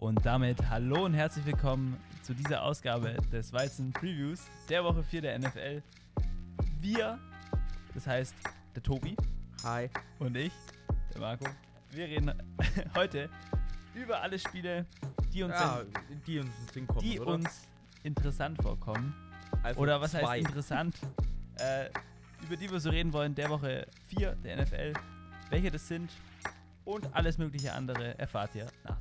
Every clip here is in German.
Und damit hallo und herzlich willkommen zu dieser Ausgabe des Weizen Previews der Woche 4 der NFL. Wir, das heißt der Tobi. Hi. Und ich, der Marco. Wir reden heute über alle Spiele, die uns, ja, die uns, kommen, die uns interessant vorkommen. Also oder was zwei. heißt interessant? äh, über die wir so reden wollen, der Woche 4 der NFL. Welche das sind und alles mögliche andere erfahrt ihr nach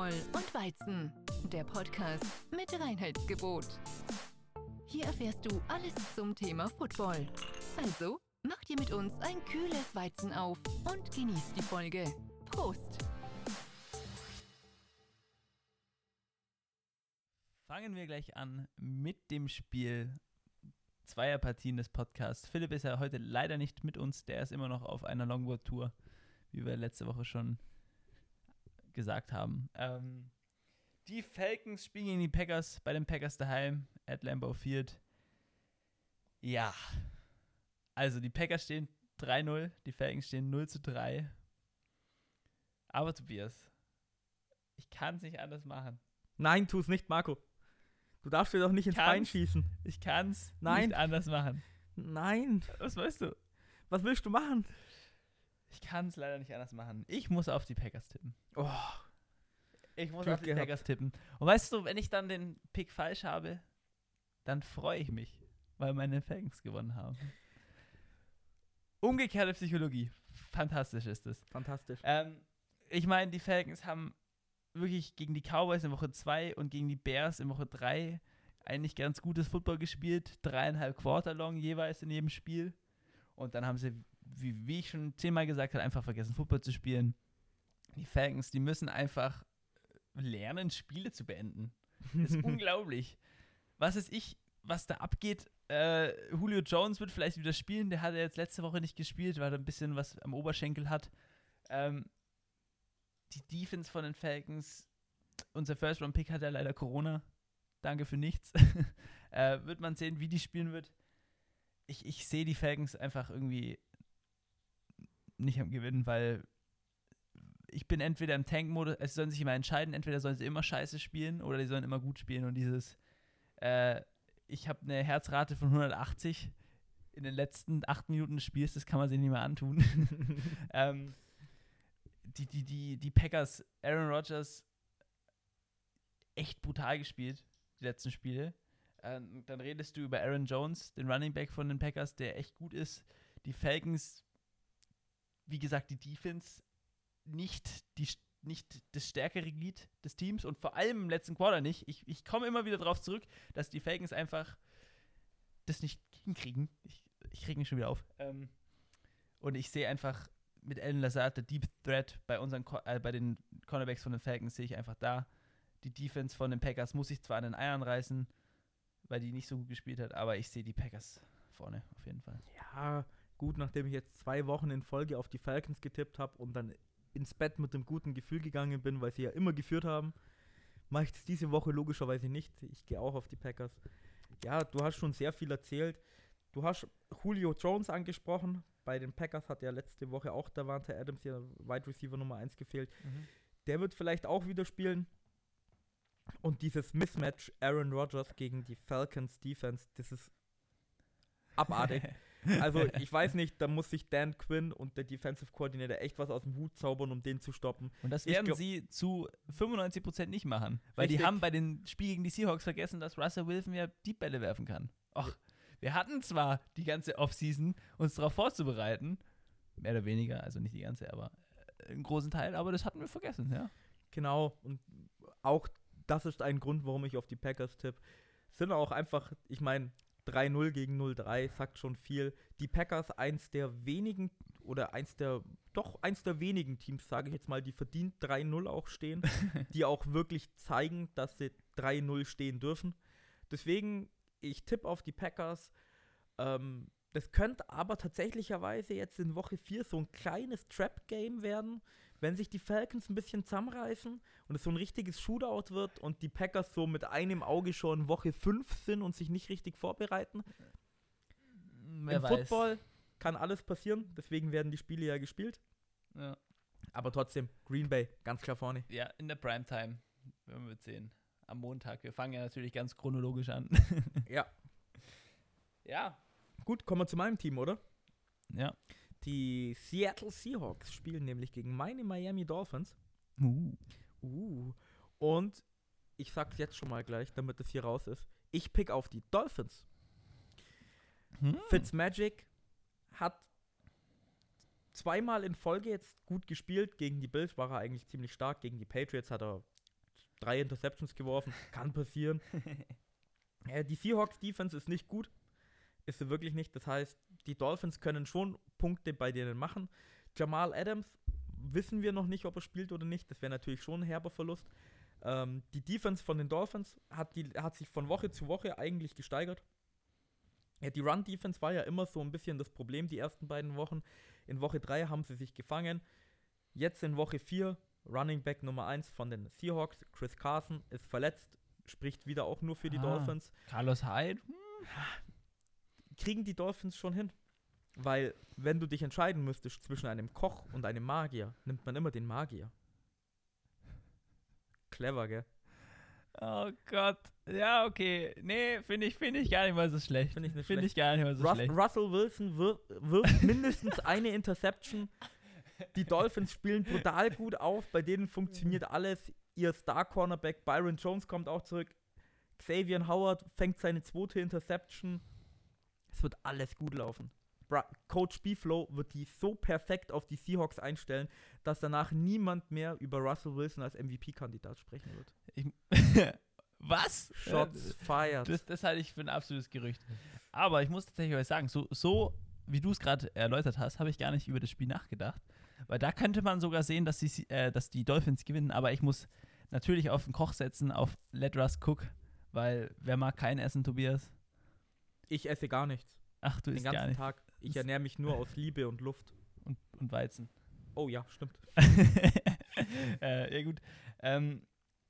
Football und Weizen, der Podcast mit Reinheitsgebot. Hier erfährst du alles zum Thema Football. Also, mach dir mit uns ein kühles Weizen auf und genieß die Folge. Prost! Fangen wir gleich an mit dem Spiel zweier Partien des Podcasts. Philipp ist ja heute leider nicht mit uns, der ist immer noch auf einer Longboard-Tour, wie wir letzte Woche schon gesagt haben. Ähm, die Falcons spielen gegen die Packers bei den Packers daheim at Lambeau Field. Ja, also die Packers stehen 3-0, die Falcons stehen 0 zu 3. Aber Tobias, ich kann es nicht anders machen. Nein, tu es nicht, Marco. Du darfst dir doch nicht ins kann's, Bein schießen. Ich kann es nicht anders machen. Nein. Was weißt du? Was willst du machen? Ich kann es leider nicht anders machen. Ich muss auf die Packers tippen. Oh. Ich muss Glück auf die gehabt. Packers tippen. Und weißt du, wenn ich dann den Pick falsch habe, dann freue ich mich, weil meine Falcons gewonnen haben. Umgekehrte Psychologie. Fantastisch ist es. Fantastisch. Ähm, ich meine, die Falcons haben wirklich gegen die Cowboys in Woche 2 und gegen die Bears in Woche 3 eigentlich ganz gutes Football gespielt. Dreieinhalb Quarter long jeweils in jedem Spiel. Und dann haben sie wie, wie ich schon zehnmal gesagt habe, einfach vergessen, Football zu spielen. Die Falcons, die müssen einfach lernen, Spiele zu beenden. Das ist unglaublich. Was ist ich, was da abgeht? Äh, Julio Jones wird vielleicht wieder spielen. Der hat ja jetzt letzte Woche nicht gespielt, weil er ein bisschen was am Oberschenkel hat. Ähm, die Defense von den Falcons, unser First-Round-Pick hat ja leider Corona. Danke für nichts. äh, wird man sehen, wie die spielen wird. Ich, ich sehe die Falcons einfach irgendwie nicht am Gewinnen, weil ich bin entweder im Tank-Modus, es sollen sich immer entscheiden, entweder sollen sie immer scheiße spielen oder die sollen immer gut spielen. Und dieses, äh, ich habe eine Herzrate von 180 in den letzten acht Minuten des Spiels, das kann man sich nicht mehr antun. ähm, die, die, die, die Packers, Aaron Rodgers, echt brutal gespielt, die letzten Spiele. Ähm, dann redest du über Aaron Jones, den Running Back von den Packers, der echt gut ist. Die Falcons wie gesagt, die Defense nicht, die, nicht das stärkere Glied des Teams und vor allem im letzten Quarter nicht. Ich, ich komme immer wieder darauf zurück, dass die Falcons einfach das nicht hinkriegen. Ich, ich kriege mich schon wieder auf. Ähm, und ich sehe einfach mit Alan Lazard, der Deep Threat bei, unseren, äh, bei den Cornerbacks von den Falcons, sehe ich einfach da. Die Defense von den Packers muss sich zwar an den Eiern reißen, weil die nicht so gut gespielt hat, aber ich sehe die Packers vorne auf jeden Fall. Ja, gut, nachdem ich jetzt zwei Wochen in Folge auf die Falcons getippt habe und dann ins Bett mit einem guten Gefühl gegangen bin, weil sie ja immer geführt haben, mache ich das diese Woche logischerweise nicht. Ich gehe auch auf die Packers. Ja, du hast schon sehr viel erzählt. Du hast Julio Jones angesprochen. Bei den Packers hat ja letzte Woche auch Davante Adams, ja Wide Receiver Nummer 1, gefehlt. Mhm. Der wird vielleicht auch wieder spielen. Und dieses Mismatch Aaron Rodgers gegen die Falcons Defense, das ist abartig. Also ich weiß nicht, da muss sich Dan Quinn und der Defensive Coordinator echt was aus dem Hut zaubern, um den zu stoppen. Und das werden glaub, sie zu 95% nicht machen. Weil richtig. die haben bei den Spielen gegen die Seahawks vergessen, dass Russell Wilson ja die Bälle werfen kann. Och, wir hatten zwar die ganze Offseason, uns darauf vorzubereiten, mehr oder weniger, also nicht die ganze, aber äh, einen großen Teil, aber das hatten wir vergessen, ja. Genau, und auch das ist ein Grund, warum ich auf die Packers tippe. Sind auch einfach, ich meine, 3-0 gegen 0-3 sagt schon viel. Die Packers, eins der wenigen oder eins der, doch eins der wenigen Teams, sage ich jetzt mal, die verdient 3-0 auch stehen, die auch wirklich zeigen, dass sie 3-0 stehen dürfen. Deswegen, ich tippe auf die Packers. Ähm, das könnte aber tatsächlicherweise jetzt in Woche 4 so ein kleines Trap-Game werden, wenn sich die Falcons ein bisschen zusammenreißen und es so ein richtiges Shootout wird und die Packers so mit einem Auge schon Woche 5 sind und sich nicht richtig vorbereiten. Wer Im weiß. Football kann alles passieren, deswegen werden die Spiele ja gespielt. Ja. Aber trotzdem, Green Bay, ganz klar vorne. ja, in der Primetime. Werden wir sehen. Am Montag. Wir fangen ja natürlich ganz chronologisch an. Ja. ja. Gut, kommen wir zu meinem Team, oder? Ja. Die Seattle Seahawks spielen nämlich gegen meine Miami Dolphins. Uh. Uh. Und ich sag's jetzt schon mal gleich, damit es hier raus ist. Ich pick auf die Dolphins. Hm. Fitzmagic hat zweimal in Folge jetzt gut gespielt. Gegen die Bills war er eigentlich ziemlich stark. Gegen die Patriots hat er drei Interceptions geworfen. Kann passieren. äh, die Seahawks Defense ist nicht gut. Ist sie wirklich nicht. Das heißt, die Dolphins können schon Punkte bei denen machen. Jamal Adams wissen wir noch nicht, ob er spielt oder nicht. Das wäre natürlich schon ein herber Verlust. Ähm, die Defense von den Dolphins hat, die, hat sich von Woche zu Woche eigentlich gesteigert. Ja, die Run-Defense war ja immer so ein bisschen das Problem die ersten beiden Wochen. In Woche 3 haben sie sich gefangen. Jetzt in Woche 4, Running Back Nummer 1 von den Seahawks, Chris Carson, ist verletzt, spricht wieder auch nur für die Ah. Dolphins. Carlos Hyde. Kriegen die Dolphins schon hin? Weil, wenn du dich entscheiden müsstest zwischen einem Koch und einem Magier, nimmt man immer den Magier. Clever, gell? Oh Gott. Ja, okay. Nee, finde ich, finde ich gar nicht mal so schlecht. Finde ich nicht Finde ich gar nicht mal so Rus schlecht. Russell Wilson wir wirft mindestens eine Interception. Die Dolphins spielen brutal gut auf, bei denen funktioniert alles. Ihr Star-Cornerback Byron Jones kommt auch zurück. Xavier Howard fängt seine zweite Interception. Es wird alles gut laufen. Bra Coach B-Flow wird die so perfekt auf die Seahawks einstellen, dass danach niemand mehr über Russell Wilson als MVP-Kandidat sprechen wird. Ich, was? Shots Äh, fired. Das, das halte ich für ein absolutes Gerücht. Aber ich muss tatsächlich was sagen, so, so wie du es gerade erläutert hast, habe ich gar nicht über das Spiel nachgedacht. Weil da könnte man sogar sehen, dass die, äh, dass die Dolphins gewinnen. Aber ich muss natürlich auf den Koch setzen, auf Let Russ Cook. Weil wer mag kein Essen, Tobias? Ich esse gar nichts. Ach, du Den isst gar ganzen nicht. Tag. Ich ernähre mich nur aus Liebe und Luft. Und, und Weizen. Oh ja, stimmt. äh, ja, gut. Ähm,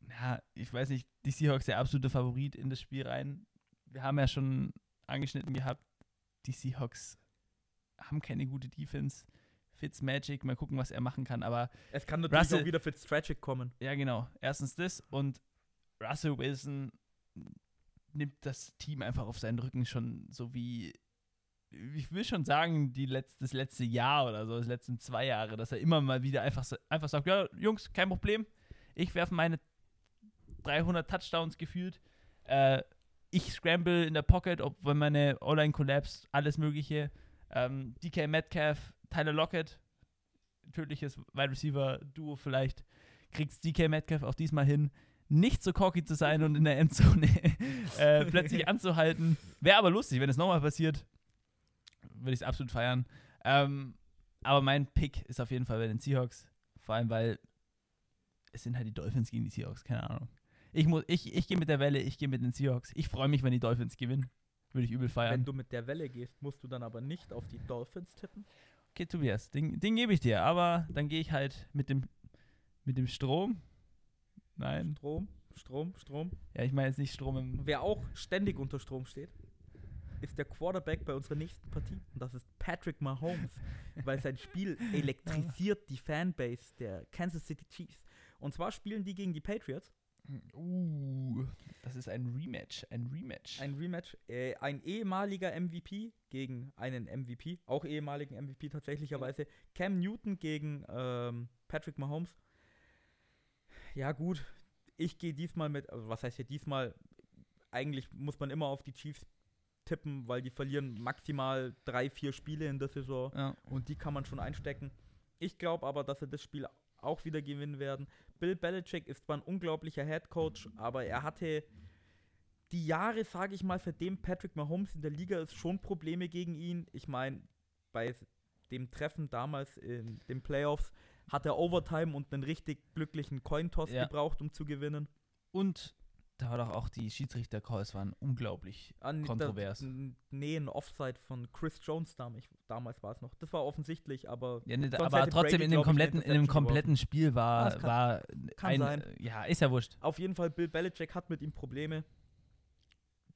ja, ich weiß nicht, die Seahawks der absolute Favorit in das Spiel rein. Wir haben ja schon angeschnitten gehabt, die Seahawks haben keine gute Defense. Fitzmagic, mal gucken, was er machen kann. Aber Es kann natürlich Russell- auch wieder Fitztragic kommen. ja, genau. Erstens das und Russell Wilson nimmt das Team einfach auf seinen Rücken schon so wie, ich will schon sagen, die letz, das letzte Jahr oder so, das letzten zwei Jahre, dass er immer mal wieder einfach, einfach sagt, ja, Jungs, kein Problem, ich werfe meine 300 Touchdowns gefühlt, äh, ich scramble in der Pocket, ob wenn meine O-Line collapse, alles mögliche, ähm, DK Metcalf, Tyler Lockett, tödliches Wide Receiver Duo vielleicht, kriegst DK Metcalf auch diesmal hin, nicht so cocky zu sein und in der Endzone äh, plötzlich anzuhalten. Wäre aber lustig, wenn es nochmal passiert. Würde ich es absolut feiern. Ähm, aber mein Pick ist auf jeden Fall bei den Seahawks. Vor allem, weil es sind halt die Dolphins gegen die Seahawks. Keine Ahnung. Ich, muss- ich, ich gehe mit der Welle, ich gehe mit den Seahawks. Ich freue mich, wenn die Dolphins gewinnen. Würde ich übel Wenn feiern. du mit der Welle gehst, musst du dann aber nicht auf die Dolphins tippen. Okay, Tobias, den, den gebe ich dir. Aber dann gehe ich halt mit dem, mit dem Strom. Nein. Strom, Strom, Strom. Ja, ich meine jetzt nicht Strom im. Wer auch ständig unter Strom steht, ist der Quarterback bei unserer nächsten Partie. Und das ist Patrick Mahomes, weil sein Spiel elektrisiert die Fanbase der Kansas City Chiefs. Und zwar spielen die gegen die Patriots. Uh, das ist ein Rematch. Ein Rematch. Ein Rematch. Äh, ein ehemaliger MVP gegen einen MVP, auch ehemaligen MVP tatsächlicherweise. Cam Newton gegen ähm, Patrick Mahomes. Ja, gut. Ich gehe diesmal mit, also was heißt hier diesmal? Eigentlich muss man immer auf die Chiefs tippen, weil die verlieren maximal drei, vier Spiele in der Saison. ja. Und die kann man schon einstecken. Ich glaube aber, dass sie das Spiel auch wieder gewinnen werden. Bill Belichick ist zwar ein unglaublicher Head Coach, aber er hatte die Jahre, sage ich mal, seitdem Patrick Mahomes in der Liga ist, schon Probleme gegen ihn. Ich meine, bei dem Treffen damals in den Playoffs hat er Overtime und einen richtig glücklichen Cointoss Ja. gebraucht, um zu gewinnen. Und Da war doch auch die Schiedsrichter-Calls waren unglaublich An, kontrovers. Ah, Da, n- nee, ein Offside von Chris Jones damals, damals war es noch. Das war offensichtlich, aber Ja, ne, aber trotzdem Brady, in dem kompletten, in dem kompletten Spiel Ah, war, es kann- war kann ein, sein. ja, ist ja wurscht. auf jeden Fall Bill Belichick hat mit ihm Probleme.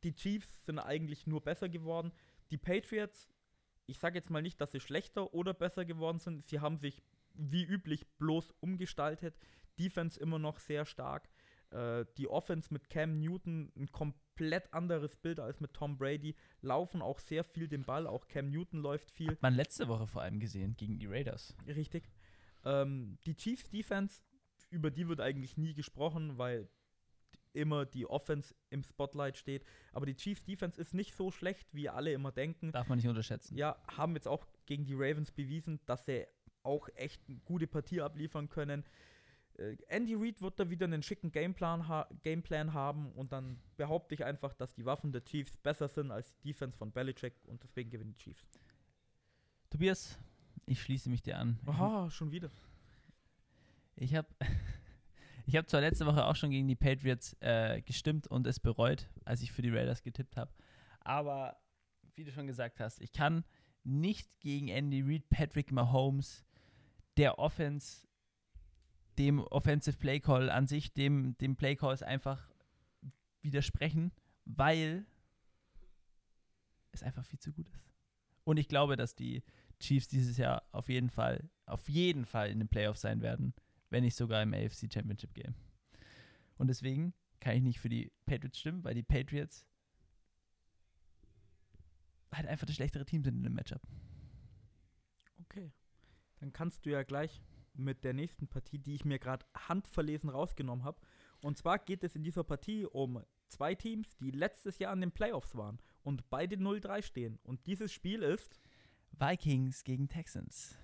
Die Chiefs sind eigentlich nur besser geworden. Die Patriots, ich sage jetzt mal nicht, dass sie schlechter oder besser geworden sind. Sie haben sich wie üblich bloß umgestaltet. Defense immer noch sehr stark. Äh, die Offense mit Cam Newton ein komplett anderes Bild als mit Tom Brady. Laufen auch sehr viel den Ball. Auch Cam Newton läuft viel. Hat man letzte Woche vor allem gesehen gegen die Raiders. Richtig. Ähm, die Chiefs Defense, über die wird eigentlich nie gesprochen, weil immer die Offense im Spotlight steht. Aber die Chiefs Defense ist nicht so schlecht, wie alle immer denken. Darf man nicht unterschätzen. Ja, haben jetzt auch gegen die Ravens bewiesen, dass sie auch echt eine gute Partie abliefern können. Äh, Andy Reid wird da wieder einen schicken Gameplan, ha Gameplan haben und dann behaupte ich einfach, dass die Waffen der Chiefs besser sind als die Defense von Belichick und deswegen gewinnen die Chiefs. Tobias, ich schließe mich dir an. Aha, schon wieder. Ich habe ich hab zwar letzte Woche auch schon gegen die Patriots äh, gestimmt und es bereut, als ich für die Raiders getippt habe. Aber wie du schon gesagt hast, ich kann nicht gegen Andy Reid, Patrick Mahomes, der Offense, dem Offensive Play Call an sich, dem, dem Play Calls einfach widersprechen, weil es einfach viel zu gut ist. Und ich glaube, dass die Chiefs dieses Jahr auf jeden Fall, auf jeden Fall in den Playoffs sein werden, wenn nicht sogar im AFC Championship Game. Und deswegen kann ich nicht für die Patriots stimmen, weil die Patriots halt einfach das schlechtere Team sind in dem Matchup. Okay. Dann kannst du ja gleich mit der nächsten Partie, die ich mir gerade handverlesen rausgenommen habe. Und zwar geht es in dieser Partie um zwei Teams, die letztes Jahr in den Playoffs waren und beide 0-3 stehen. Und dieses Spiel ist Vikings gegen Texans.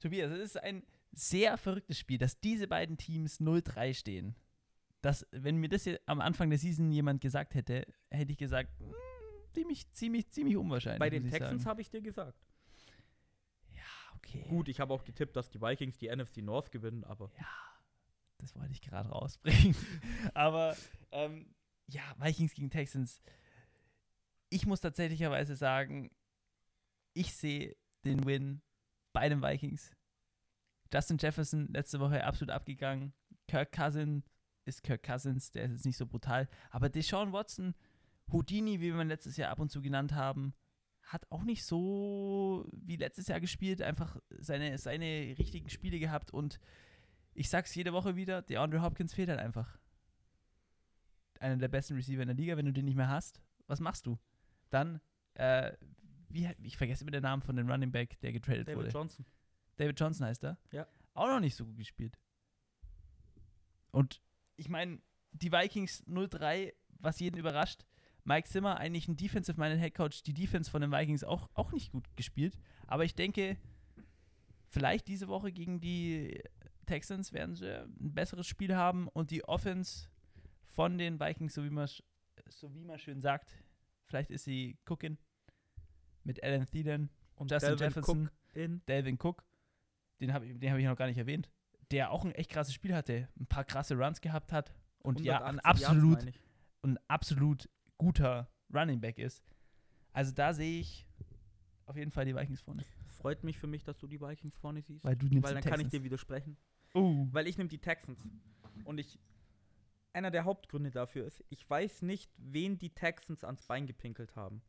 Tobias, es ist ein sehr verrücktes Spiel, dass diese beiden Teams 0-3 stehen. Das, wenn mir das am Anfang der Season jemand gesagt hätte, hätte ich gesagt, "Hm, ziemlich, ziemlich, ziemlich unwahrscheinlich. bei den Texans, habe ich dir gesagt. Ja, okay. Gut, ich habe auch getippt, dass die Vikings die NFC North gewinnen, aber Ja, das wollte ich gerade rausbringen. Aber ähm, ja, Vikings gegen Texans. Ich muss tatsächlicherweise sagen, ich sehe den Win bei den Vikings. Justin Jefferson letzte Woche absolut abgegangen. Kirk Cousins ist Kirk Cousins, der ist jetzt nicht so brutal. Aber Deshaun Watson, Houdini, wie wir ihn letztes Jahr ab und zu genannt haben, hat auch nicht so wie letztes Jahr gespielt, einfach seine, seine richtigen Spiele gehabt und ich sag's jede Woche wieder, der Andre Hopkins fehlt halt einfach. Einer der besten Receiver in der Liga, wenn du den nicht mehr hast, was machst du? Dann, äh, wie, ich vergesse immer den Namen von dem Running Back, der getradet David wurde. Johnson. David Johnson heißt er. Ja. Auch noch nicht so gut gespielt. Und ich meine, die Vikings 0-3, was jeden überrascht. Mike Zimmer, eigentlich ein Defensive-Minded Head Coach, die Defense von den Vikings auch, auch nicht gut gespielt. Aber ich denke, vielleicht diese Woche gegen die Texans werden sie ein besseres Spiel haben und die Offense von den Vikings, so wie man, so wie man schön sagt, vielleicht ist sie Cookin mit Alan Thielen Und Justin Dalvin Jefferson. Cook in. Dalvin Cook, den habe ich, den hab ich noch gar nicht erwähnt, der auch ein echt krasses Spiel hatte, ein paar krasse Runs gehabt hat und ja, ein 180 Yards, absolut, ein absolut guter Running Back ist. Also da sehe ich auf jeden Fall die Vikings vorne. Freut mich für mich, dass du die Vikings vorne siehst. Weil du nimmst Weil dann kann ich dir widersprechen. Oh. Weil ich nehme die Texans. Und ich. Einer der Hauptgründe dafür ist, ich weiß nicht, wen die Texans ans Bein gepinkelt haben.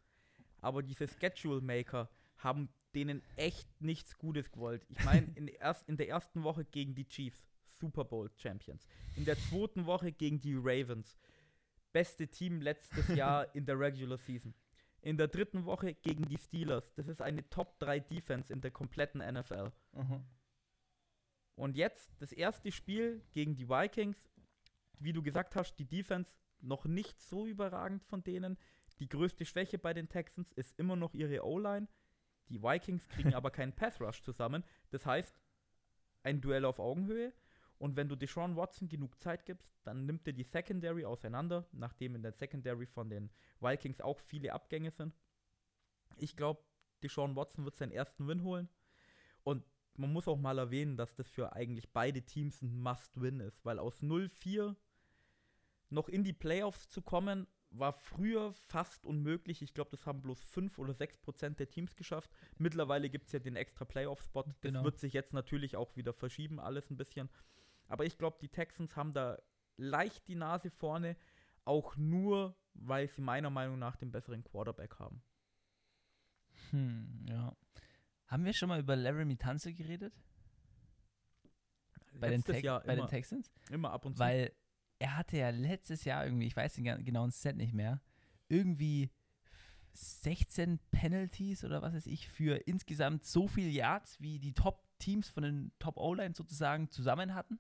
Aber diese Schedule Maker haben denen echt nichts Gutes gewollt. Ich meine, in, in der ersten Woche gegen die Chiefs, Super Bowl Champions. In der zweiten Woche gegen die Ravens, beste Team letztes Jahr in der Regular Season. In der dritten Woche gegen die Steelers. Das ist eine Top 3 Defense in der kompletten NFL. Mhm. Und jetzt das erste Spiel gegen die Vikings. Wie du gesagt hast, die Defense noch nicht so überragend von denen. Die größte Schwäche bei den Texans ist immer noch ihre O-Line. Die Vikings kriegen aber keinen Pass Rush zusammen. Das heißt, ein Duell auf Augenhöhe. Und wenn du Deshaun Watson genug Zeit gibst, dann nimmt er die Secondary auseinander, nachdem in der Secondary von den Vikings auch viele Abgänge sind. Ich glaube, Deshaun Watson wird seinen ersten Win holen. Und man muss auch mal erwähnen, dass das für eigentlich beide Teams ein Must-Win ist, weil aus 0-4 noch in die Playoffs zu kommen, war früher fast unmöglich. Ich glaube, das haben bloß 5 oder 6 Prozent der Teams geschafft. Mittlerweile gibt es ja den extra Playoff-Spot. Das Genau. wird sich jetzt natürlich auch wieder verschieben, alles ein bisschen. Aber ich glaube, die Texans haben da leicht die Nase vorne, auch nur, weil sie meiner Meinung nach den besseren Quarterback haben. Hm, ja. Haben wir schon mal über Laramie Tanzel geredet? Bei, den, Tex- Jahr bei immer, den Texans? immer ab und zu. Weil er hatte ja letztes Jahr irgendwie, ich weiß den genauen Set nicht mehr, irgendwie 16 Penalties oder was weiß ich für insgesamt so viel Yards, wie die Top-Teams von den Top-O-Line sozusagen zusammen hatten.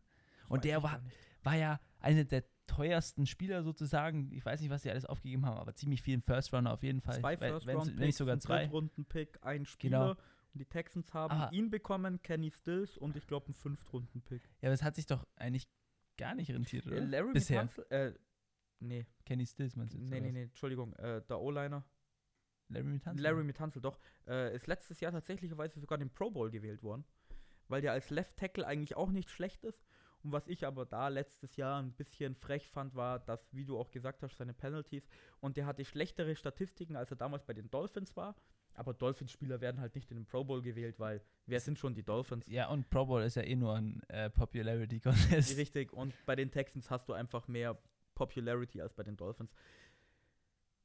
Und Weiß der war, war ja einer der teuersten Spieler sozusagen. Ich weiß nicht, was sie alles aufgegeben haben, aber ziemlich vielen First Runner auf jeden Fall. Zwei Wenn- first wenn's- round wenn nicht sogar ein zwei. Drittrunden-Pick, ein Spieler. Genau. Und die Texans haben Aber- ihn bekommen, Kenny Stills und ich glaube einen Fünftrunden-Pick. Ja, aber es hat sich doch eigentlich gar nicht rentiert, oder? Äh, Larry Bisher. Tunsil, äh, nee, Kenny Stills meinst du jetzt? nee, nee, nee, Entschuldigung, äh, der O-Liner, Larry Mitanzel? Larry Mitanzel, doch, äh, ist letztes Jahr tatsächlicherweise sogar den Pro Bowl gewählt worden, weil der als Left Tackle eigentlich auch nicht schlecht ist. Und was ich aber da letztes Jahr ein bisschen frech fand, war, dass, wie du auch gesagt hast, seine Penalties und der hatte schlechtere Statistiken, als er damals bei den Dolphins war. Aber Dolphins-Spieler werden halt nicht in den Pro Bowl gewählt, weil wer sind schon die Dolphins? Ja, und Pro Bowl ist ja eh nur ein äh, Popularity Contest. Richtig, und bei den Texans hast du einfach mehr Popularity als bei den Dolphins.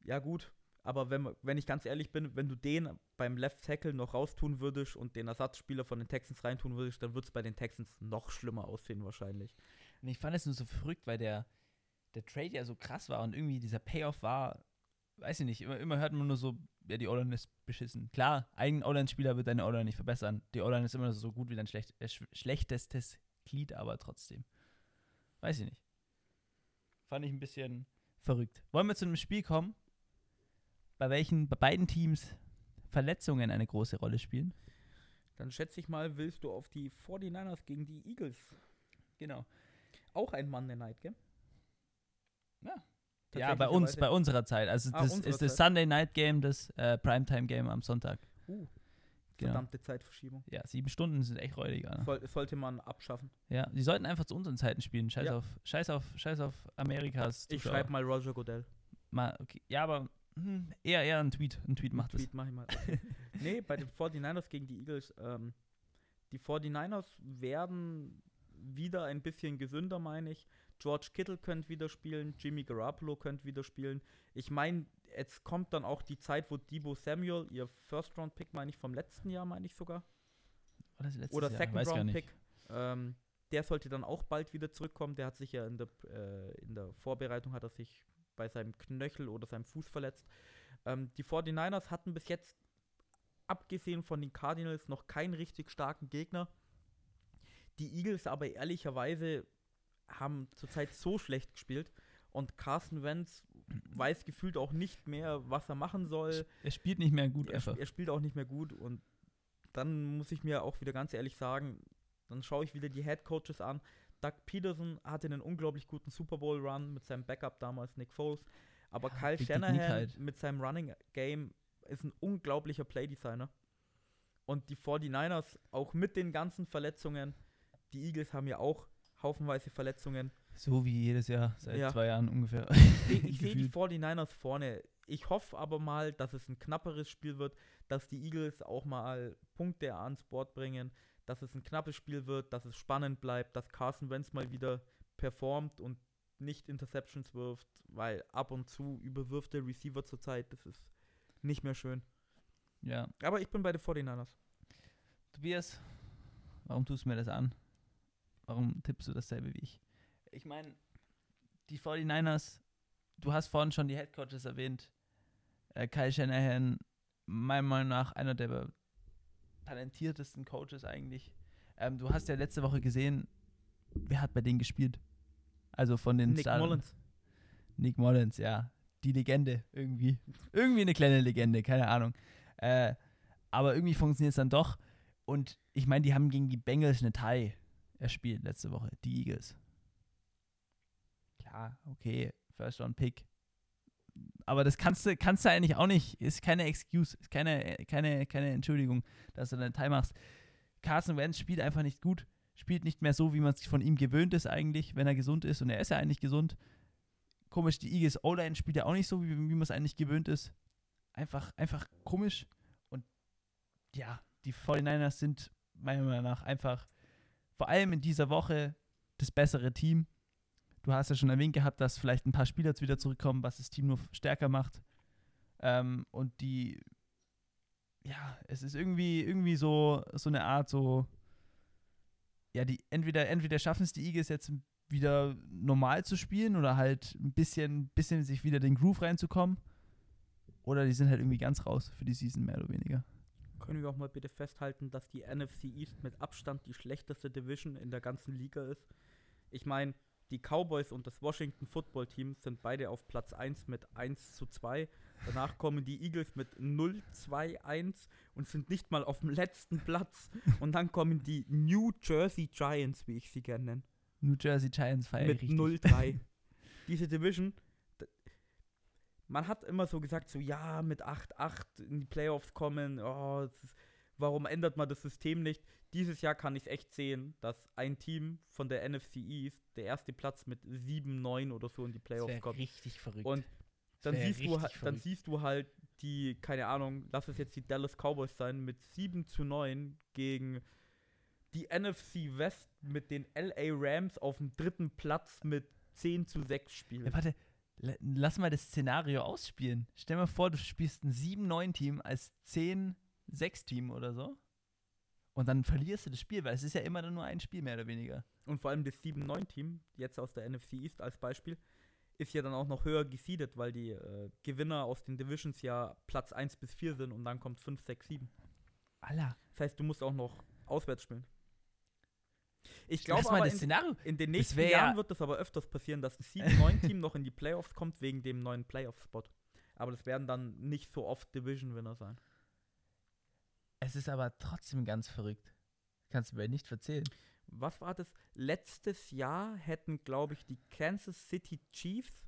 Ja, gut, aber wenn, wenn ich ganz ehrlich bin, wenn du den beim Left Tackle noch raustun würdest und den Ersatzspieler von den Texans reintun würdest, dann wird es bei den Texans noch schlimmer aussehen, wahrscheinlich. Und ich fand es nur so verrückt, weil der, der Trade ja so krass war und irgendwie dieser Payoff war, weiß ich nicht, immer, immer hört man nur so, ja, die O-Line ist beschissen. Klar, ein O-Line-Spieler wird deine O-Line nicht verbessern. Die O-Line ist immer so gut wie dein schlecht, äh, sch schlechtestes Glied, aber trotzdem. Weiß ich nicht. Fand ich ein bisschen verrückt. Wollen wir zu einem Spiel kommen, bei welchen, bei beiden Teams Verletzungen eine große Rolle spielen? Dann schätze ich mal, willst du auf die 49ers gegen die Eagles. Genau. Auch ein Monday Night, gell? Ja, bei uns, bei unserer Zeit. Also Ah, das ist das Zeit. Sunday Night Game, das äh, Primetime Game am Sonntag. Uh, Genau. verdammte Zeitverschiebung. Ja, sieben Stunden sind echt räudig. Alter. Soll, sollte man abschaffen. Ja, die sollten einfach zu unseren Zeiten spielen. Scheiß Ja. auf, scheiß auf, scheiß auf Amerikas. Ich Zuschauer. schreibe mal Roger Goodell. mal. Okay. Ja, aber hm, eher, eher ein Tweet. Ein Tweet macht Tweet mach ich mal. nee, bei den 49ers gegen die Eagles. Ähm, die 49ers werden wieder ein bisschen gesünder, meine ich. George Kittle könnte wieder spielen, Jimmy Garoppolo könnte wieder spielen. Ich meine, jetzt kommt dann auch die Zeit, wo Debo Samuel, ihr First-Round-Pick, meine ich, vom letzten Jahr, meine ich sogar, oder. Second-Round-Pick, ähm, der sollte dann auch bald wieder zurückkommen. Der hat sich ja in der, äh, in der Vorbereitung, hat er sich bei seinem Knöchel oder seinem Fuß verletzt. Ähm, die 49ers hatten bis jetzt, abgesehen von den Cardinals, noch keinen richtig starken Gegner. Die Eagles aber ehrlicherweise haben zurzeit so schlecht gespielt und Carson Wentz weiß gefühlt auch nicht mehr, was er machen soll. Er spielt nicht mehr gut Er, einfach. er spielt auch nicht mehr gut und dann muss ich mir auch wieder ganz ehrlich sagen, dann schaue ich wieder die Head Coaches an. Doug Peterson hatte einen unglaublich guten Super Bowl Run mit seinem Backup damals Nick Foles, aber Ja, Kyle Shanahan halt. mit seinem Running Game ist ein unglaublicher Playdesigner. Und die 49ers auch mit den ganzen Verletzungen, die Eagles haben ja auch haufenweise Verletzungen. So wie jedes Jahr, seit Ja. zwei Jahren ungefähr. Ich sehe ich seh die Gefühlt. 49ers vorne. Ich hoffe aber mal, dass es ein knapperes Spiel wird, dass die Eagles auch mal Punkte ans Board bringen, dass es ein knappes Spiel wird, dass es spannend bleibt, dass Carson Wentz mal wieder performt und nicht Interceptions wirft, weil ab und zu überwirft der Receiver zurzeit, das ist nicht mehr schön. ja. Aber ich bin bei den 49ers. Tobias, warum tust du mir das an? Warum tippst du dasselbe wie ich? Ich meine, die 49ers, du hast vorhin schon die Headcoaches erwähnt. Äh, Kyle Shanahan, meiner Meinung nach einer der talentiertesten Coaches eigentlich. Ähm, du hast ja letzte Woche gesehen, wer hat bei denen gespielt? Also von den Nick Star- Mullins. Nick Mullins, ja. Die Legende irgendwie. Irgendwie eine kleine Legende, keine Ahnung. Äh, aber irgendwie funktioniert es dann doch. Und ich meine, die haben gegen die Bengals eine Tie erspielt letzte Woche, die Eagles. Klar, okay, First Round Pick. Aber das kannst du, kannst du eigentlich auch nicht, ist keine Excuse, ist keine, keine, keine Entschuldigung, dass du eine Tie machst. Carson Wentz spielt einfach nicht gut, spielt nicht mehr so, wie man es von ihm gewöhnt ist eigentlich, wenn er gesund ist. Und er ist ja eigentlich gesund. Komisch, die Eagles O-Line spielt ja auch nicht so, wie, wie man es eigentlich gewöhnt ist. Einfach, einfach komisch. Und ja, die 49ers sind meiner Meinung nach einfach vor allem in dieser Woche das bessere Team. Du hast ja schon erwähnt gehabt, dass vielleicht ein paar Spieler jetzt wieder zurückkommen, was das Team nur stärker macht. Ähm, und die, ja, es ist irgendwie, irgendwie so, so eine Art so, ja, die entweder, entweder schaffen es die Eagles jetzt wieder normal zu spielen oder halt ein bisschen, bisschen sich wieder den Groove reinzukommen. Oder die sind halt irgendwie ganz raus für die Season, mehr oder weniger. Können wir auch mal bitte festhalten, dass die NFC East mit Abstand die schlechteste Division in der ganzen Liga ist? Ich meine, die Cowboys und das Washington Football Team sind beide auf Platz 1 mit 1 zu 2. Danach kommen die Eagles mit 0, 2, 1 und sind nicht mal auf dem letzten Platz. Und dann kommen die New Jersey Giants, wie ich sie gerne nenne. New Jersey Giants feiern mit 0-3. Diese Division, man hat immer so gesagt, so ja, mit 8-8 in die Playoffs kommen, oh, ist, warum ändert man das System nicht? Dieses Jahr kann ich es echt sehen, dass ein Team von der NFC East, der erste Platz mit 7-9 oder so in die Playoffs kommt. richtig verrückt. Und dann siehst, du, dann siehst du halt die, keine Ahnung, lass es jetzt die Dallas Cowboys sein, mit 7 zu 9 gegen die NFC West mit den LA Rams auf dem dritten Platz mit 10 zu 6 spielen. Ja, warte, lass mal das Szenario ausspielen. Stell dir mal vor, du spielst ein 7-9-Team als 10-6-Team oder so. Und dann verlierst du das Spiel, weil es ist ja immer nur ein Spiel, mehr oder weniger. Und vor allem das 7-9-Team, jetzt aus der NFC East als Beispiel, ist ja dann auch noch höher gesiedet, weil die äh, Gewinner aus den Divisions ja Platz 1 bis 4 sind und dann kommt 5, 6, 7. Alla. Das heißt, du musst auch noch auswärts spielen. Ich glaube aber, in, Szenario. in den nächsten Jahren wird das aber öfters passieren, dass ein 7-9-Team noch in die Playoffs kommt wegen dem neuen Playoff-Spot. Aber das werden dann nicht so oft Division-Winner sein. Es ist aber trotzdem ganz verrückt. Kannst du mir nicht erzählen. Was war das? Letztes Jahr hätten, glaube ich, die Kansas City Chiefs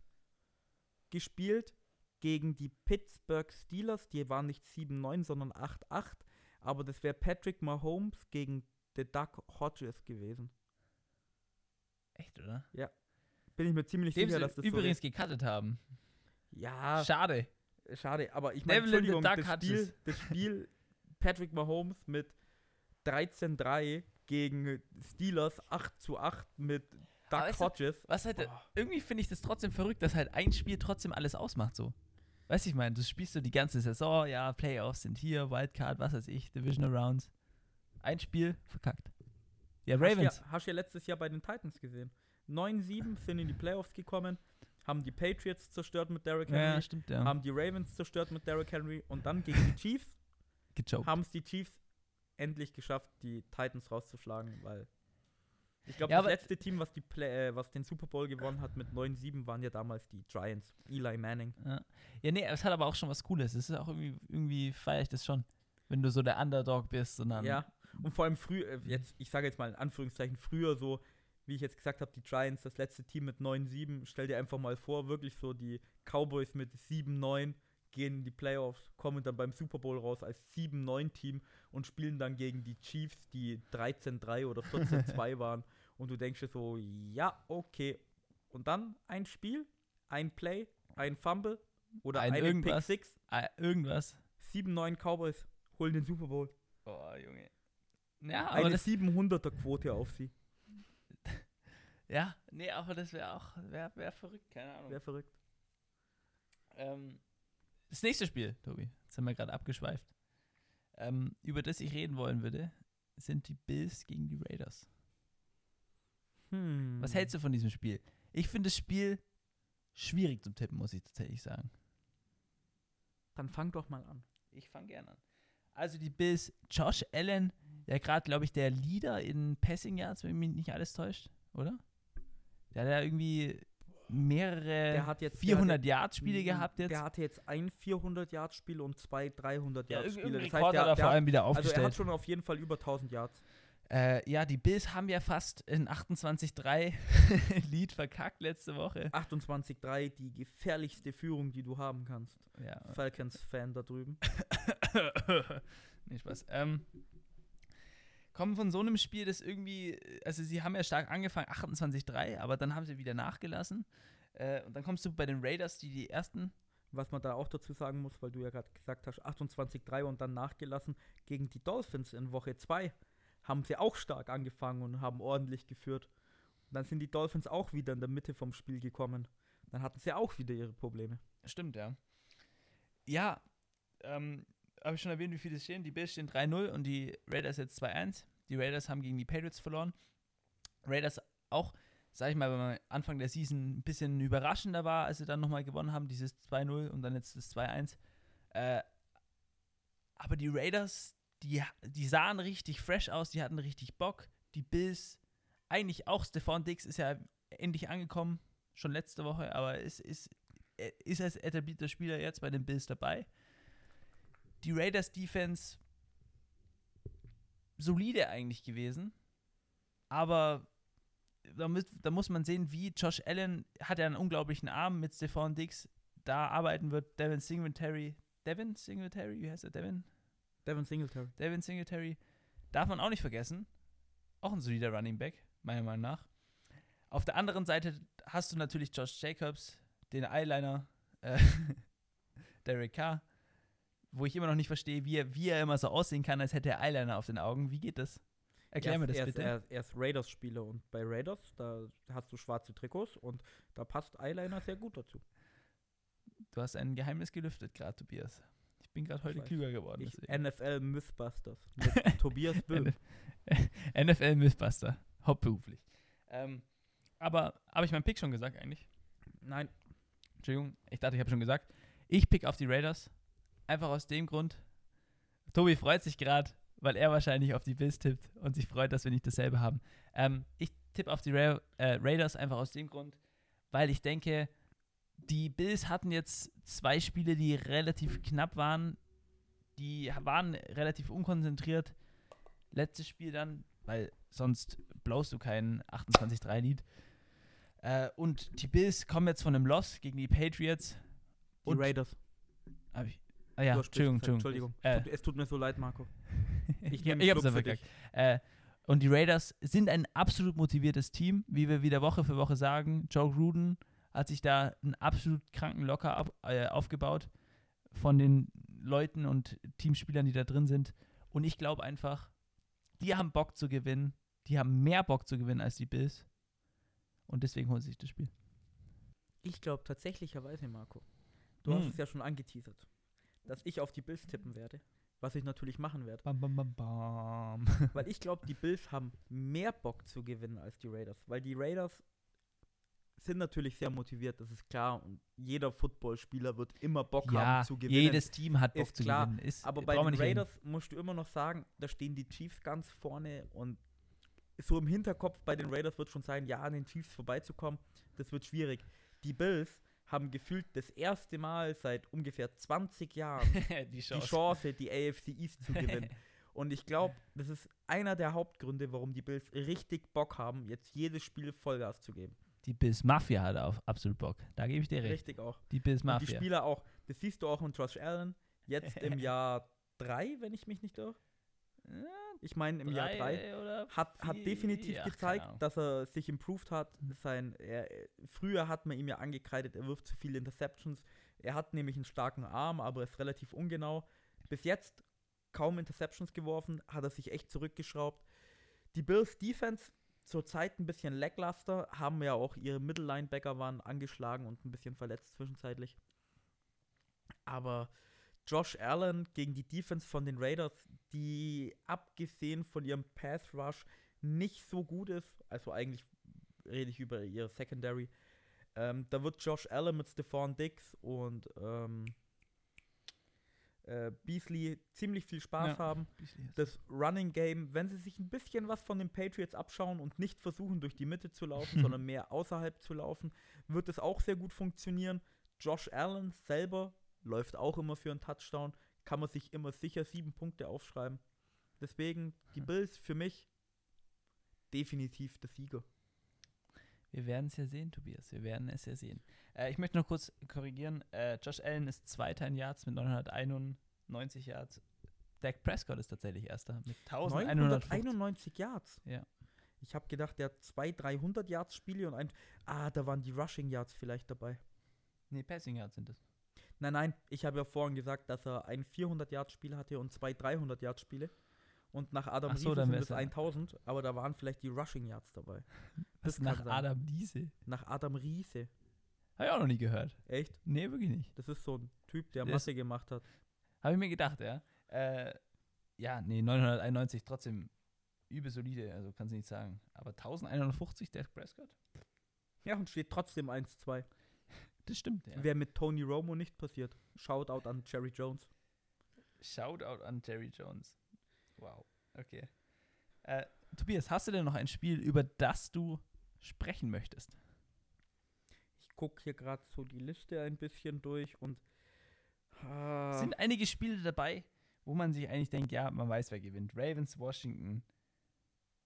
gespielt gegen die Pittsburgh Steelers. Die waren nicht 7-9, sondern 8-8. Aber das wäre Patrick Mahomes gegen The Duck Hodges gewesen. Echt, oder? Ja. Bin ich mir ziemlich Dem sicher, dass das übrigens so gecuttet haben. Ja. Schade. Schade, aber ich meine, Entschuldigung, das Spiel, das Spiel Patrick Mahomes mit 13-3 gegen Steelers 8 zu 8 mit Duck Hodges. Was halt, irgendwie finde ich das trotzdem verrückt, dass halt ein Spiel trotzdem alles ausmacht so. Weißt du, ich meine, du spielst so die ganze Saison, ja, Playoffs sind hier, Wildcard, was weiß ich, Divisional Rounds. Ein Spiel verkackt. Ja, Ravens. Hast du ja, hast ja letztes Jahr bei den Titans gesehen. 9-7 sind in die Playoffs gekommen, haben die Patriots zerstört mit Derrick Henry, ja, stimmt, ja. haben die Ravens zerstört mit Derrick Henry und dann gegen die Chiefs haben es die Chiefs endlich geschafft, die Titans rauszuschlagen, weil ich glaube, ja, das letzte Team, was, die Play, äh, was den Super Bowl gewonnen hat mit 9-7, waren ja damals die Giants. Eli Manning. Ja. ja, nee, es hat aber auch schon was Cooles. Es ist auch irgendwie, irgendwie feiere ich das schon, wenn du so der Underdog bist und dann. Ja, und vor allem früher, äh, jetzt, ich sage jetzt mal in Anführungszeichen, früher so, wie ich jetzt gesagt habe, die Giants, das letzte Team mit 9-7, stell dir einfach mal vor, wirklich so die Cowboys mit 7-9 gehen in die Playoffs, kommen dann beim Super Bowl raus als 7-9-Team und spielen dann gegen die Chiefs, die 13-3 oder 14-2 waren. Und du denkst dir so, ja, okay. Und dann ein Spiel, ein Play, ein Fumble oder ein irgendwas, Pick 6. Äh, irgendwas. 7-9 Cowboys holen den Super Bowl. Oh, Junge. Ja, aber eine 700er Quote auf sie. ja, nee, aber das wäre auch, wäre wär verrückt, keine Ahnung. Wäre verrückt. Ähm, das nächste Spiel, Tobi, jetzt haben wir gerade abgeschweift, ähm, über das ich reden wollen würde, sind die Bills gegen die Raiders. Hm. Was hältst du von diesem Spiel? Ich finde das Spiel schwierig zum Tippen, muss ich tatsächlich sagen. Dann fang doch mal an. Ich fange gerne an. Also die Bills, Josh Allen, ja gerade, glaube ich, der Leader in Passing Yards, wenn mich nicht alles täuscht, oder? Der hat ja irgendwie mehrere 400 Yard Spiele gehabt jetzt. Der hatte jetzt ein 400 Yard Spiel und zwei 300 Yard Spiele. Das heißt, der, der, vor allem wieder aufgestellt. Also er hat schon auf jeden Fall über 1000 Yards. Äh, ja, die Bills haben ja fast in 28-3 Lead verkackt letzte Woche. 28-3, die gefährlichste Führung, die du haben kannst. Ja. Falcons-Fan da drüben. nee, Spaß. Ähm, kommen von so einem Spiel, das irgendwie, also sie haben ja stark angefangen, 28-3, aber dann haben sie wieder nachgelassen. Äh, und dann kommst du bei den Raiders, die die ersten. Was man da auch dazu sagen muss, weil du ja gerade gesagt hast, 28-3 und dann nachgelassen gegen die Dolphins in Woche 2 haben sie auch stark angefangen und haben ordentlich geführt. Und dann sind die Dolphins auch wieder in der Mitte vom Spiel gekommen. Dann hatten sie auch wieder ihre Probleme. Stimmt, ja. Ja, ähm, habe ich schon erwähnt, wie viele stehen. Die Bills stehen 3-0 und die Raiders jetzt 2-1. Die Raiders haben gegen die Patriots verloren. Raiders auch, sag ich mal, wenn man Anfang der Season ein bisschen überraschender war, als sie dann nochmal gewonnen haben, dieses 2-0 und dann jetzt das 2-1. Äh, aber die Raiders, die, die sahen richtig fresh aus, die hatten richtig Bock. Die Bills, eigentlich auch Stefan Dix ist ja endlich angekommen, schon letzte Woche, aber ist, ist, ist als etablierter Spieler jetzt bei den Bills dabei. Die Raiders Defense solide eigentlich gewesen, aber da, muss, da muss man sehen, wie Josh Allen hat ja einen unglaublichen Arm mit Stephon Diggs. Da arbeiten wird Devin Singletary. Devin Singletary? Wie heißt er? Devin? Devin Singletary. Devin Singletary. Darf man auch nicht vergessen. Auch ein solider Running Back, meiner Meinung nach. Auf der anderen Seite hast du natürlich Josh Jacobs, den Eyeliner, äh, Derek Carr, wo ich immer noch nicht verstehe, wie er, wie er immer so aussehen kann, als hätte er Eyeliner auf den Augen. Wie geht das? Erklär er, mir das er, bitte. Er, er ist Raiders-Spieler und bei Raiders, da hast du schwarze Trikots und da passt Eyeliner sehr gut dazu. Du hast ein Geheimnis gelüftet gerade, Tobias. Ich bin gerade heute klüger geworden. Ich. NFL Mythbusters mit Tobias Böhm. NFL Mythbuster, hauptberuflich. Ähm, aber habe ich meinen Pick schon gesagt eigentlich? Nein, Entschuldigung, ich dachte, ich habe schon gesagt. Ich pick auf die Raiders. Einfach aus dem Grund. Tobi freut sich gerade, weil er wahrscheinlich auf die Bills tippt und sich freut, dass wir nicht dasselbe haben. Ähm, ich tippe auf die Ra äh, Raiders einfach aus dem Grund, weil ich denke, die Bills hatten jetzt zwei Spiele, die relativ knapp waren. Die waren relativ unkonzentriert. Letztes Spiel dann, weil sonst blaust du kein 28-3-Lied. Äh, und die Bills kommen jetzt von einem Loss gegen die Patriots. die Raiders. Hab ich, ah ja, Entschuldigung, Entschuldigung. Entschuldigung. Äh, Es, tut, mir so leid, Marco. ich Ich hab's für verkackt. Äh, und die Raiders sind ein absolut motiviertes Team, wie wir wieder Woche für Woche sagen. Joe Gruden hat sich da einen absolut kranken Locker ab, äh, aufgebaut von den Leuten und Teamspielern, die da drin sind. Und ich glaube einfach, die haben Bock zu gewinnen. Die haben mehr Bock zu gewinnen als die Bills. Und deswegen holen sie sich das Spiel. Ich glaube tatsächlicherweise, Marco, du Hm. hast es ja schon angeteasert, dass ich auf die Bills tippen werde. Was ich natürlich machen werde. Bam, bam, bam, bam. Weil ich glaube, die Bills haben mehr Bock zu gewinnen als die Raiders. Weil die Raiders sind natürlich sehr motiviert, das ist klar. Und jeder Footballspieler wird immer Bock ja, haben zu gewinnen. jedes Team hat Bock Ist zu klar, gewinnen. Ist, Aber bei den. Raiders musst du immer noch sagen, da stehen die Chiefs ganz vorne und so im Hinterkopf bei den Raiders wird schon sein, ja, an den Chiefs vorbeizukommen, das wird schwierig. Die Bills haben gefühlt das erste Mal seit ungefähr 20 Jahren die die Chance, die AFC East zu gewinnen. Und ich glaube, das ist einer der Hauptgründe, warum die Bills richtig Bock haben, jetzt jedes Spiel Vollgas zu geben. Die Bills Mafia hat auf absolut Bock. Da gebe ich dir recht. Richtig auch. Die Bills Und die Mafia. Spieler auch. Das siehst du auch in Josh Allen. Jetzt im Jahr 3, wenn ich mich nicht irre. Ich meine, im Jahr 3. oder hat, hat definitiv ja, gezeigt, dass er sich improved hat. Sein, er, früher hat man ihm ja angekreidet, er wirft zu viele Interceptions. Er hat nämlich einen starken Arm, aber ist relativ ungenau. Bis jetzt kaum Interceptions geworfen, hat er sich echt zurückgeschraubt. Die Bills Defense zurzeit ein bisschen lackluster, haben ja auch ihre Middle-Linebacker waren angeschlagen und ein bisschen verletzt zwischenzeitlich. Aber Josh Allen gegen die Defense von den Raiders, die abgesehen von ihrem Pass Rush nicht so gut ist, also eigentlich rede ich über ihre Secondary, ähm, da wird Josh Allen mit Stephon Diggs und ähm, äh, Beasley ziemlich viel Spaß Ja. haben. Das Running Game, wenn sie sich ein bisschen was von den Patriots abschauen und nicht versuchen, durch die Mitte zu laufen, sondern mehr außerhalb zu laufen, wird es auch sehr gut funktionieren. Josh Allen selber läuft auch immer für einen Touchdown, kann man sich immer sicher sieben Punkte aufschreiben. Deswegen die Hm. Bills für mich definitiv der Sieger. Wir werden es ja sehen, Tobias. Wir werden es ja sehen. Äh, ich möchte noch kurz korrigieren. Äh, Josh Allen ist Zweiter in Yards mit 991 Yards. Dak Prescott ist tatsächlich Erster mit 1150. 991 Yards. Ja. Ich habe gedacht, der hat zwei 300 Yards Spiele und ein. Ah, da waren die Rushing Yards vielleicht dabei. Nee, Passing Yards sind es. Nein, nein, ich habe ja vorhin gesagt, dass er ein 400 Yards Spiel hatte und zwei 300 Yards Spiele. Und nach Adam so, Riese sind es ja- 1000, aber da waren vielleicht die Rushing Yards dabei. Kann nach sein. Adam Diese? Nach Adam Riese. Habe ich auch noch nie gehört. Echt? Nee, wirklich nicht. Das ist so ein Typ, der ist- Masse gemacht hat. Habe ich mir gedacht, ja. Äh, ja, nee, 991 trotzdem übel solide, also kannst du nicht sagen. Aber 1150, Dak Prescott? Ja, und steht trotzdem 1-2. Das stimmt, ja. Wäre mit Tony Romo nicht passiert. Shoutout an Jerry Jones. Shoutout an Jerry Jones. Wow, okay. Äh, Tobias, hast du denn noch ein Spiel, über das du sprechen möchtest? Ich gucke hier gerade so die Liste ein bisschen durch und. Ah, sind einige Spiele dabei, wo man sich eigentlich denkt, ja, man weiß, wer gewinnt. Ravens, Washington,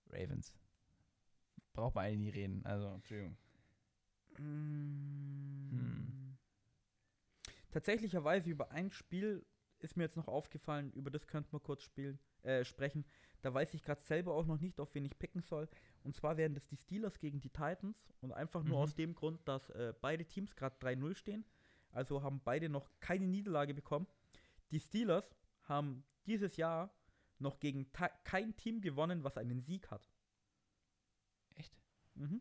Ravens. Braucht man eigentlich nie reden. Also, Entschuldigung. Mm. Tatsächlicherweise über ein Spiel ist mir jetzt noch aufgefallen, über das könnten wir kurz spielen, äh, sprechen. Da weiß ich gerade selber auch noch nicht, auf wen ich picken soll. Und zwar wären das die Steelers gegen die Titans. Und einfach nur Mhm. aus dem Grund, dass äh, beide Teams gerade 3-0 stehen. Also haben beide noch keine Niederlage bekommen. Die Steelers haben dieses Jahr noch gegen kein Team gewonnen, was einen Sieg hat. Echt? Mhm.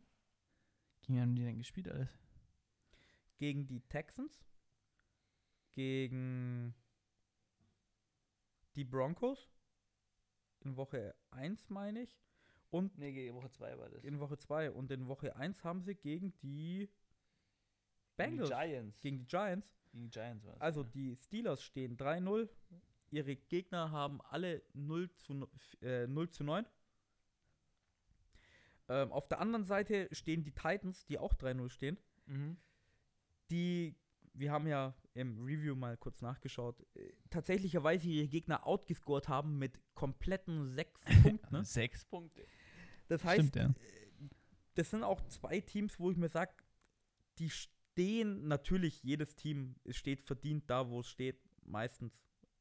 Gegen wen haben die denn gespielt alles? gegen die Texans, gegen die Broncos in Woche 1, meine ich, und Nee, gegen Woche 2 war das. in Woche 2 und in Woche 1 haben sie gegen die Bengals, Giants. gegen die Giants. Gegen die Giants war es. Also ja. die Steelers stehen 3-0, ihre Gegner haben alle 0 zu, äh, 0 zu 9. Ähm, auf der anderen Seite stehen die Titans, die auch 3-0 stehen. Mhm. die, wir haben ja im Review mal kurz nachgeschaut, äh, tatsächlicherweise ihre Gegner outgescored haben mit kompletten sechs Punkten. Ne? Sechs Punkte. Das heißt, Stimmt, ja. äh, das sind auch zwei Teams, wo ich mir sage, die stehen natürlich, jedes Team es steht verdient da, wo es steht, meistens.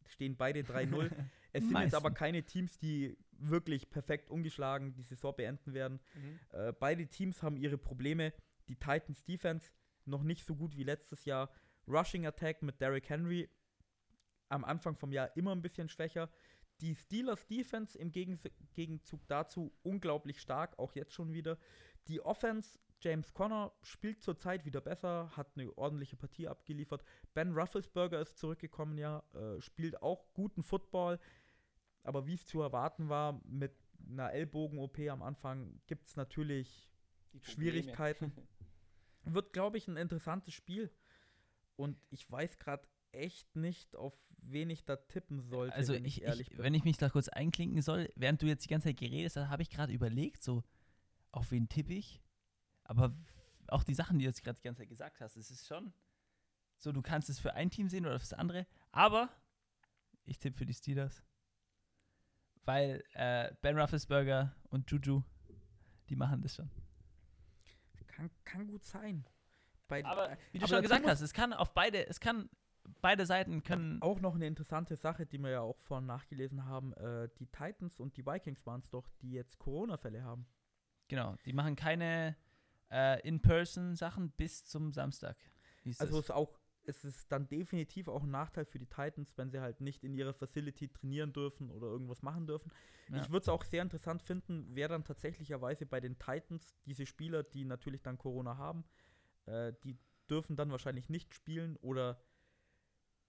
Stehen beide 3-0. es sind jetzt aber Meistens. keine Teams, die wirklich perfekt ungeschlagen die Saison beenden werden. Mhm. Äh, beide Teams haben ihre Probleme. Die Titans Defense noch nicht so gut wie letztes Jahr. Rushing Attack mit Derrick Henry am Anfang vom Jahr immer ein bisschen schwächer. Die Steelers Defense im Gegenzug dazu unglaublich stark, auch jetzt schon wieder. Die Offense, James Conner spielt zurzeit wieder besser, hat eine ordentliche Partie abgeliefert. Ben Rufflesberger ist zurückgekommen, ja, äh, spielt auch guten Football. Aber wie es zu erwarten war, mit einer Ellbogen-OP am Anfang gibt es natürlich Schwierigkeiten. Wird, glaube ich, ein interessantes Spiel. Und ich weiß gerade echt nicht, auf wen ich da tippen sollte, Also wenn ich, ich, ehrlich ich, bin. wenn ich mich da kurz einklinken soll, während du jetzt die ganze Zeit geredet hast, habe ich gerade überlegt, so, auf wen tippe ich? Aber auch die Sachen, die du jetzt gerade die ganze Zeit gesagt hast, es ist schon so, du kannst es für ein Team sehen oder fürs andere, aber ich tippe für die Steelers. Weil äh, Ben Roethlisberger und Juju, die machen das schon. kann, kann gut sein. Bei, Aber äh, wie du aber schon gesagt hast, es kann auf beide, es kann, beide Seiten können, Auch noch eine interessante Sache, die wir ja auch vorhin nachgelesen haben. Äh, die Titans und die Vikings waren es doch, die jetzt Corona-Fälle haben. genau, die machen keine äh, In-Person-Sachen bis zum Samstag. Also es. es ist auch, es ist dann definitiv auch ein Nachteil für die Titans, wenn sie halt nicht in ihrer Facility trainieren dürfen oder irgendwas machen dürfen. Ja. Ich würde es auch sehr interessant finden, wer dann tatsächlicherweise bei den Titans diese Spieler, die natürlich dann Corona haben, äh, die dürfen dann wahrscheinlich nicht spielen oder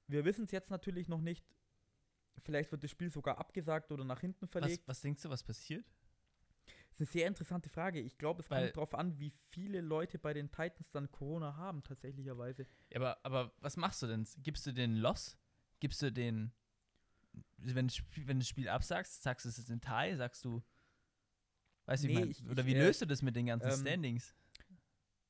wir wissen es jetzt natürlich noch nicht. Vielleicht wird das Spiel sogar abgesagt oder nach hinten was, verlegt. was denkst du, was passiert? Das ist eine sehr interessante Frage. Ich glaube, es Weil- kommt darauf an, wie viele Leute bei den Titans dann Corona haben, tatsächlicherweise. Ja, aber, aber was machst du denn? Gibst du den Loss? Gibst du den, wenn, wenn du das Spiel absagst, sagst du es ist in Tie, sagst du, weißt du, wie Nee, ich mein, ich- oder wie äh, löst du das mit den ganzen ähm, Standings?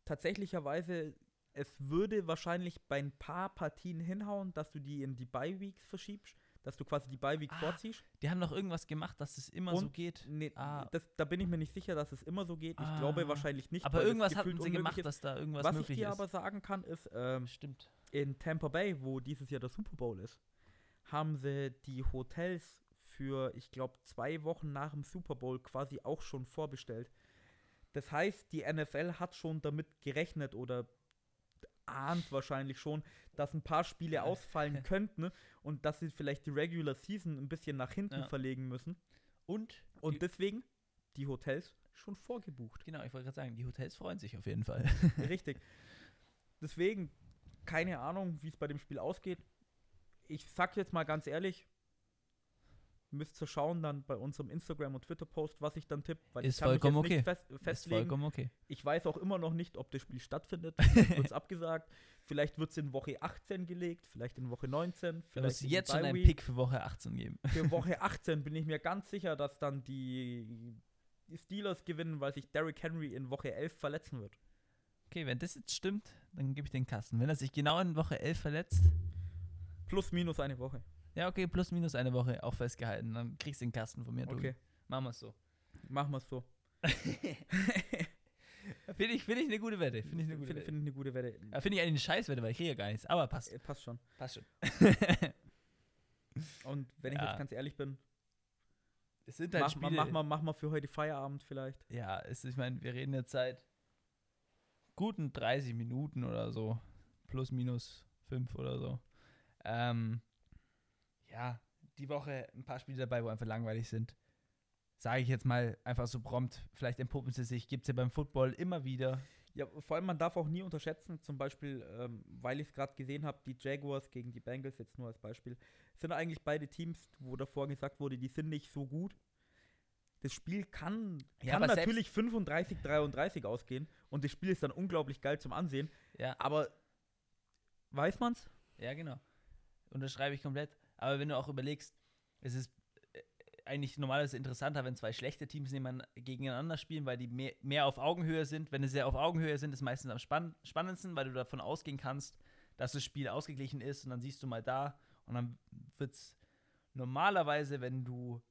Tatsächlicherweise, es würde wahrscheinlich bei ein paar Partien hinhauen, dass du die in die Bye-Weeks verschiebst, dass du quasi die Bye-Week Ah, vorziehst. Die haben doch irgendwas gemacht, dass es immer so und- geht. Nee, Ah. das, da bin ich mir nicht sicher, dass es immer so geht. Ich Ah. glaube wahrscheinlich nicht. Aber irgendwas hatten sie gemacht, ist. dass da irgendwas Was ich möglich dir ist. aber sagen kann, ist, ähm, Stimmt. in Tampa Bay, wo dieses Jahr der Super Bowl ist, haben sie die Hotels für, ich glaube, zwei Wochen nach dem Super Bowl quasi auch schon vorbestellt. Das heißt, die NFL hat schon damit gerechnet oder ahnt wahrscheinlich schon, dass ein paar Spiele ausfallen könnten und dass sie vielleicht die Regular Season ein bisschen nach hinten Ja. verlegen müssen. Und, Und die, deswegen die Hotels schon vorgebucht. genau, ich wollte gerade sagen, die Hotels freuen sich auf jeden Fall. Richtig. Deswegen, keine Ahnung, wie es bei dem Spiel ausgeht. Ich sag jetzt mal ganz ehrlich, müsst ihr schauen dann bei unserem Instagram- und Twitter-Post, was ich dann tippe, weil Ist ich kann mich vollkommen jetzt nicht fest, Ist festlegen. vollkommen okay. Ich weiß auch immer noch nicht, ob das Spiel stattfindet. Wird es abgesagt. Vielleicht wird es in Woche 18 gelegt, vielleicht in Woche 19. Du Vielleicht musst in jetzt schon einen. Pick für Woche 18 geben. Für Woche 18 bin ich mir ganz sicher, dass dann die, die Steelers gewinnen, weil sich Derrick Henry in Woche 11 verletzen wird. Okay, wenn das jetzt stimmt, dann gebe ich den Kasten. Wenn er sich genau in Woche 11 verletzt, Plus, minus eine Woche. Ja, okay, plus minus eine Woche auch festgehalten. Dann kriegst du den Kasten von mir. Okay, Okay. Machen wir es so. machen wir es so. Finde ich, find ich eine gute Wette. Finde ich eine gute Finde Wette. find ich eine gute Wette. Ja, Finde ich eigentlich eine Scheißwette, weil ich kriege ja gar nichts. Aber passt. Äh, Passt schon. Passt schon. Und wenn ich Ja. jetzt ganz ehrlich bin, Es sind halt mach, mal, Spiele. mach, mal, mach mal für heute Feierabend vielleicht. Ja, es, ich meine, wir reden jetzt seit guten 30 Minuten oder so. Plus, minus 5 oder so. Ähm, ja, die Woche ein paar Spiele dabei, wo einfach langweilig sind. Sage ich jetzt mal einfach so prompt. Vielleicht entpuppen sie sich. Gibt es ja beim Football immer wieder. Ja, vor allem man darf auch nie unterschätzen, zum Beispiel, ähm, weil ich es gerade gesehen habe, die Jaguars gegen die Bengals, jetzt nur als Beispiel, sind eigentlich beide Teams, wo davor gesagt wurde, die sind nicht so gut. Das Spiel kann, Ja, kann natürlich 35, 33 ausgehen und das Spiel ist dann unglaublich geil zum Ansehen, Ja, aber weiß man's? ja, genau. Unterschreibe ich komplett. Aber wenn du auch überlegst, es ist äh, eigentlich normalerweise interessanter, wenn zwei schlechte Teams gegeneinander spielen, weil die mehr, mehr auf Augenhöhe sind. Wenn sie sehr auf Augenhöhe sind, ist meistens am spann spannendsten, weil du davon ausgehen kannst, dass das Spiel ausgeglichen ist und dann siehst du mal da und dann wird es normalerweise, wenn du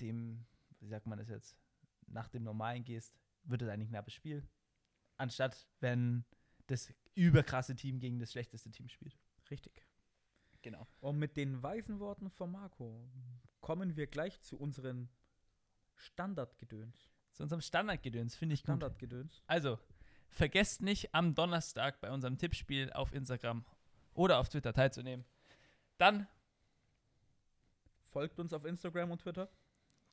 dem, wie sagt man das jetzt, nach dem Normalen gehst, wird es eigentlich ein knappes Spiel. Anstatt wenn das überkrasse Team gegen das schlechteste Team spielt. Richtig. Genau. Und mit den weisen Worten von Marco kommen wir gleich zu unseren Standardgedöns. Zu unserem Standardgedöns, finde ich gut. Standardgedöns. Also, vergesst nicht, am Donnerstag bei unserem Tippspiel auf Instagram oder auf Twitter teilzunehmen. Dann, Folgt uns auf Instagram und Twitter.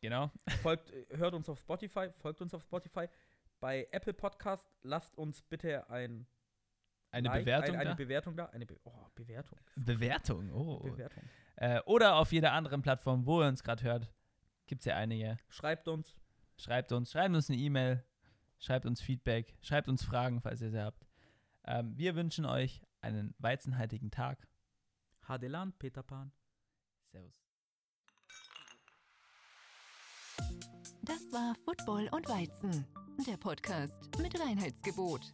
genau, Folgt, äh, hört uns auf Spotify, folgt uns auf Spotify. Bei Apple Podcast lasst uns bitte ein eine Like, Bewertung ein, eine da. Bewertung da. Eine Be oh, Bewertung. Bewertung, oh. Bewertung. Äh, oder auf jeder anderen Plattform, wo ihr uns gerade hört. Gibt es ja einige. Schreibt uns. Schreibt uns, schreibt uns eine E-Mail, schreibt uns Feedback, schreibt uns Fragen, falls ihr sie habt. Ähm, wir wünschen euch einen weizenhaltigen Tag. Hadelan, Peter Pan. Servus. Das war Football und Weizen, der Podcast mit Reinheitsgebot.